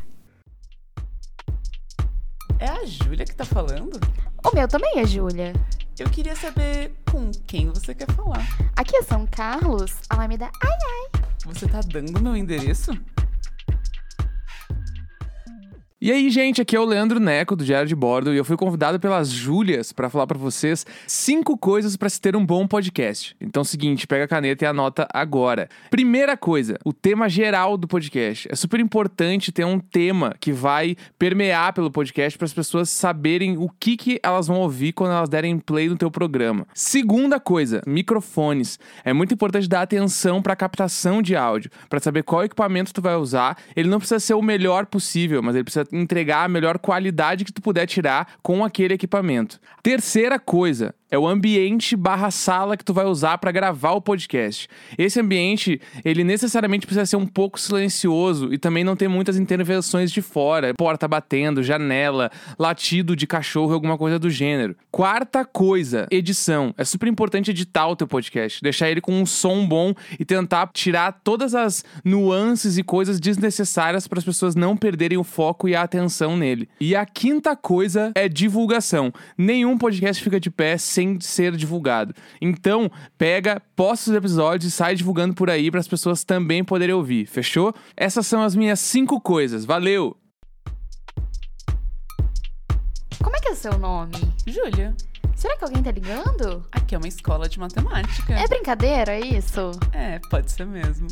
É a Júlia que tá falando? O meu também é Júlia. Eu queria saber com quem você quer falar. Aqui é São Carlos, Alameda. Ai, ai. Você tá dando meu endereço? E aí, gente, aqui é o Leandro Neco do Diário de Bordo e eu fui convidado pelas Júlias para falar para vocês cinco coisas para se ter um bom podcast. Então, é o seguinte, pega a caneta e anota agora. Primeira coisa, o tema geral do podcast. É super importante ter um tema que vai permear pelo podcast para as pessoas saberem o que, que elas vão ouvir quando elas derem play no teu programa. Segunda coisa, microfones. É muito importante dar atenção para captação de áudio, para saber qual equipamento tu vai usar. Ele não precisa ser o melhor possível, mas ele precisa entregar a melhor qualidade que tu puder tirar com aquele equipamento. Terceira coisa, é o ambiente barra sala que tu vai usar para gravar o podcast. Esse ambiente, ele necessariamente precisa ser um pouco silencioso e também não ter muitas intervenções de fora, porta batendo, janela, latido de cachorro, alguma coisa do gênero. Quarta coisa, edição. É super importante editar o teu podcast, deixar ele com um som bom e tentar tirar todas as nuances e coisas desnecessárias para as pessoas não perderem o foco e a atenção nele. E a quinta coisa é divulgação. Nenhum podcast fica de pé sem ser divulgado. Então, pega, posta os episódios e sai divulgando por aí para as pessoas também poderem ouvir. Fechou? Essas são as minhas cinco coisas. Valeu! Como é que é o seu nome? Júlia, Será que alguém tá ligando? aqui é uma escola de matemática. É brincadeira isso? É, pode ser mesmo.